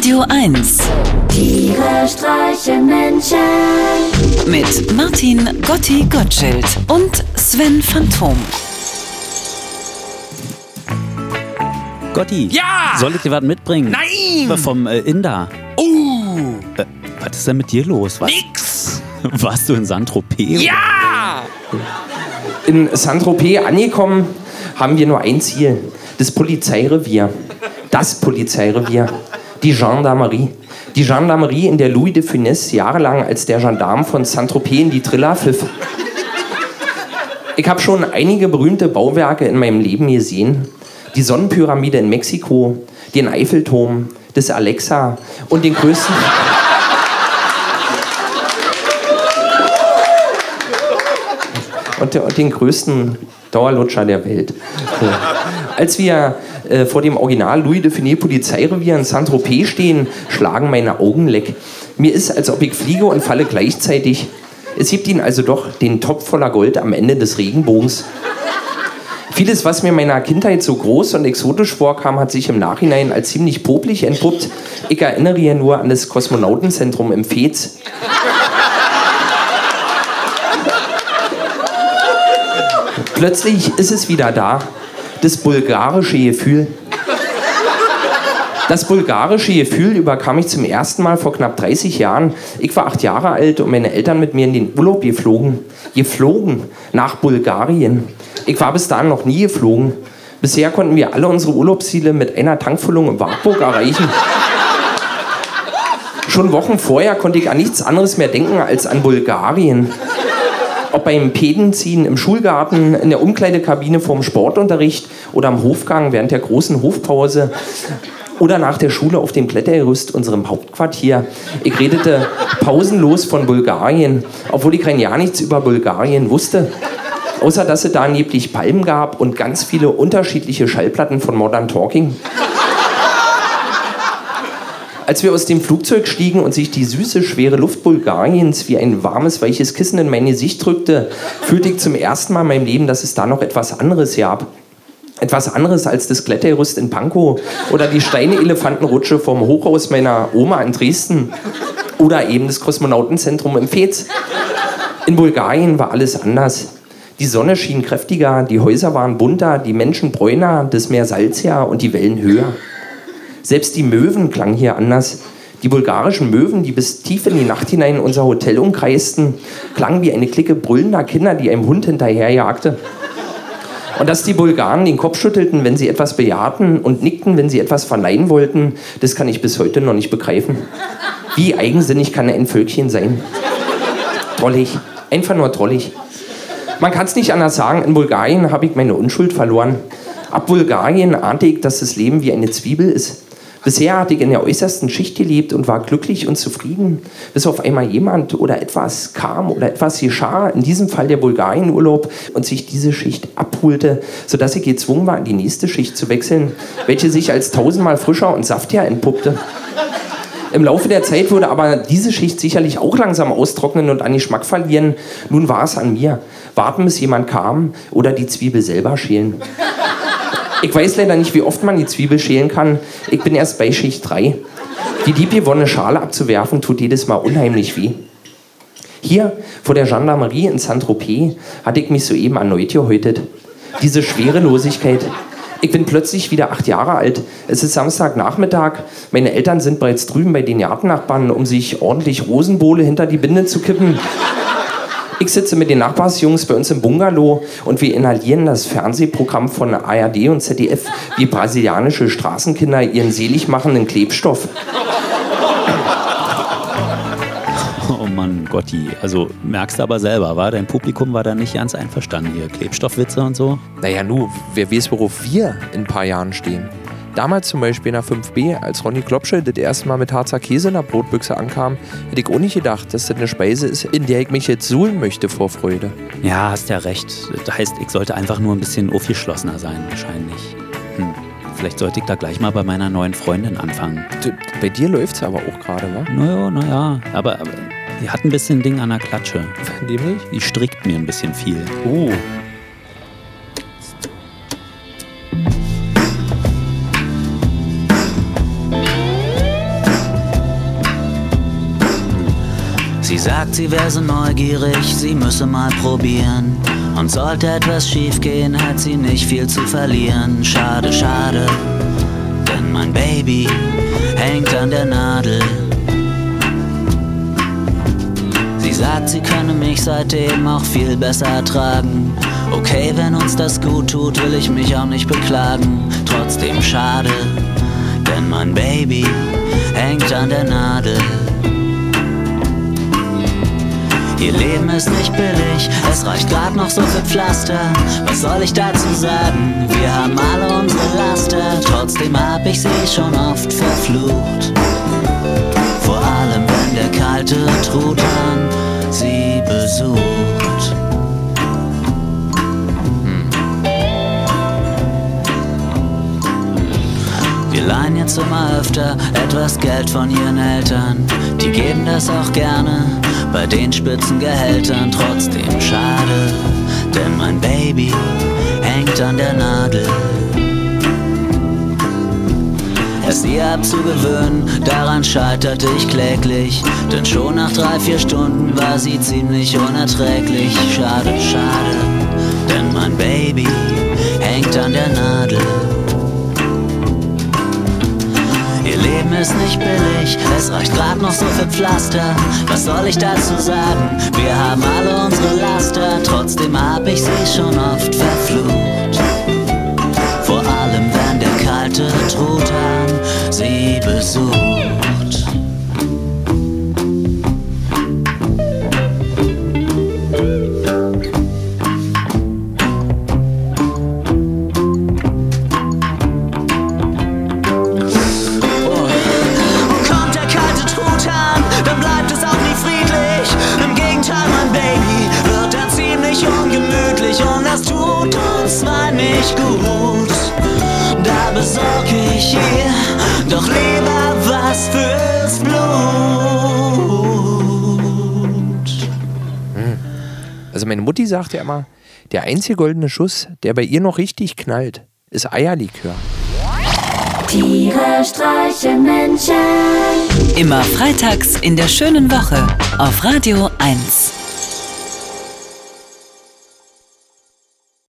Radio 1 Tiere streichen Menschen. mit Martin Gotti Gottschild und Sven Phantom. Gotti. Ja! Soll ich dir was mitbringen? Nein! Vom äh, Inder. Uh, Äh, was ist denn mit dir los? Was, nix! warst du in Saint-Tropez? Ja! In Saint-Tropez angekommen, haben wir nur ein Ziel. Das Polizeirevier. Das Polizeirevier. Die Gendarmerie. Die Gendarmerie, in der Louis de Funès jahrelang als der Gendarm von Saint-Tropez in die Triller pfiff. Ich habe schon einige berühmte Bauwerke in meinem Leben gesehen. Die Sonnenpyramide in Mexiko, den Eiffelturm, das Alexa und den größten... und, den größten Dauerlutscher der Welt. Als wir äh, vor dem Original Louis de Funès Polizeirevier in Saint-Tropez stehen, schlagen meine Augen leck. Mir ist, als ob ich fliege und falle gleichzeitig. Es gibt ihn also doch, den Topf voller Gold am Ende des Regenbogens. Vieles, was mir in meiner Kindheit so groß und exotisch vorkam, hat sich im Nachhinein als ziemlich popelig entpuppt. Ich erinnere hier nur an das Kosmonautenzentrum im Fez. Plötzlich ist es wieder da. Das bulgarische Gefühl. Das bulgarische Gefühl überkam ich zum ersten Mal vor knapp 30 Jahren. Ich war acht Jahre alt und meine Eltern mit mir in den Urlaub geflogen. Geflogen nach Bulgarien. Ich war bis dahin noch nie geflogen. Bisher konnten wir alle unsere Urlaubsziele mit einer Tankfüllung in Wartburg erreichen. Schon Wochen vorher konnte ich an nichts anderes mehr denken als an Bulgarien. Ob beim Pedenziehen im Schulgarten, in der Umkleidekabine vorm Sportunterricht oder am Hofgang während der großen Hofpause oder nach der Schule auf dem Klettergerüst unserem Hauptquartier. Ich redete pausenlos von Bulgarien, obwohl ich rein ja nichts über Bulgarien wusste. Außer dass es da angeblich Palmen gab und ganz viele unterschiedliche Schallplatten von Modern Talking. Als wir aus dem Flugzeug stiegen und sich die süße, schwere Luft Bulgariens wie ein warmes, weiches Kissen in mein Gesicht drückte, fühlte ich zum ersten Mal in meinem Leben, dass es da noch etwas anderes gab. Etwas anderes als das Klettergerüst in Pankow oder die Steine-Elefantenrutsche vom Hochhaus meiner Oma in Dresden oder eben das Kosmonautenzentrum im Fez. In Bulgarien war alles anders. Die Sonne schien kräftiger, die Häuser waren bunter, die Menschen bräuner, das Meer salziger und die Wellen höher. Selbst die Möwen klangen hier anders. Die bulgarischen Möwen, die bis tief in die Nacht hinein unser Hotel umkreisten, klangen wie eine Clique brüllender Kinder, die einem Hund hinterherjagte. Und dass die Bulgaren den Kopf schüttelten, wenn sie etwas bejahten und nickten, wenn sie etwas verleihen wollten, das kann ich bis heute noch nicht begreifen. Wie eigensinnig kann ein Völkchen sein? Drollig. Einfach nur drollig. Man kann es nicht anders sagen, in Bulgarien habe ich meine Unschuld verloren. Ab Bulgarien ahnte ich, dass das Leben wie eine Zwiebel ist. Bisher hatte ich in der äußersten Schicht gelebt und war glücklich und zufrieden, bis auf einmal jemand oder etwas kam oder etwas geschah, in diesem Fall der Bulgarienurlaub, und sich diese Schicht abholte, sodass ich gezwungen war, in die nächste Schicht zu wechseln, welche sich als tausendmal frischer und saftiger entpuppte. Im Laufe der Zeit würde aber diese Schicht sicherlich auch langsam austrocknen und an Geschmack verlieren. Nun war es an mir. Warten, bis jemand kam oder die Zwiebel selber schälen. Ich weiß leider nicht, wie oft man die Zwiebel schälen kann. Ich bin erst bei Schicht 3. Die liebgewonnene Schale abzuwerfen, tut jedes Mal unheimlich weh. Hier vor der Gendarmerie in Saint-Tropez hatte ich mich soeben erneut gehäutet. Diese Schwerelosigkeit. Ich bin plötzlich wieder acht Jahre alt. Es ist Samstagnachmittag. Meine Eltern sind bereits drüben bei den Gartennachbarn, um sich ordentlich Rosenbowle hinter die Binde zu kippen. Ich sitze mit den Nachbarsjungs bei uns im Bungalow und wir inhalieren das Fernsehprogramm von ARD und ZDF, wie brasilianische Straßenkinder ihren selig machenden Klebstoff. Oh Mann, Gotti. Also merkst du aber selber, war dein Publikum war da nicht ganz einverstanden hier. Klebstoffwitze und so. Naja, nu, wer weiß, worauf wir in ein paar Jahren stehen. Damals zum Beispiel in der 5b, als Ronny Klopsche das erste Mal mit Harzer Käse in der Brotbüchse ankam, hätte ich auch nicht gedacht, dass das eine Speise ist, in der ich mich jetzt suhlen möchte vor Freude. Ja, hast ja recht. Das heißt, ich sollte einfach nur ein bisschen aufgeschlossener sein, wahrscheinlich. Hm. Vielleicht sollte ich da gleich mal bei meiner neuen Freundin anfangen. Du, bei dir läuft's aber auch gerade, wa? Naja, naja. Aber, aber die hat ein bisschen Ding an der Klatsche. Nämlich? Die strickt mir ein bisschen viel. Uh. Sie sagt, sie wäre neugierig, sie müsse mal probieren. Und sollte etwas schiefgehen, hat sie nicht viel zu verlieren. Schade, schade, denn mein Baby hängt an der Nadel. Sie sagt, sie könne mich seitdem auch viel besser ertragen. Okay, wenn uns das gut tut, will ich mich auch nicht beklagen. Trotzdem schade, denn mein Baby hängt an der Nadel. Ihr Leben ist nicht billig, es reicht grad noch so für Pflaster. Was soll ich dazu sagen? Wir haben alle unsere Laster, trotzdem hab ich sie schon oft verflucht. Vor allem, wenn der kalte Truthahn sie besucht. Wir leihen jetzt immer öfter etwas Geld von ihren Eltern. Die geben das auch gerne bei den Spitzengehältern. Trotzdem schade, denn mein Baby hängt an der Nadel. Es ihr abzugewöhnen, daran scheiterte ich kläglich. Denn schon nach drei, vier Stunden war sie ziemlich unerträglich. Schade, schade, denn mein Baby hängt an der Nadel. Ist nicht billig, es reicht grad noch so für Pflaster. Was soll ich dazu sagen? Wir haben alle unsere Laster, trotzdem hab ich sie schon oft verflucht. Vor allem, wenn der kalte Truthahn sie besucht. Nicht gut. Da besorg ich ihr doch lieber was fürs Blut. Also meine Mutti sagt ja immer, der einzige goldene Schuss, der bei ihr noch richtig knallt, ist Eierlikör. Tiere streichen Menschen. Immer freitags in der schönen Woche auf Radio 1.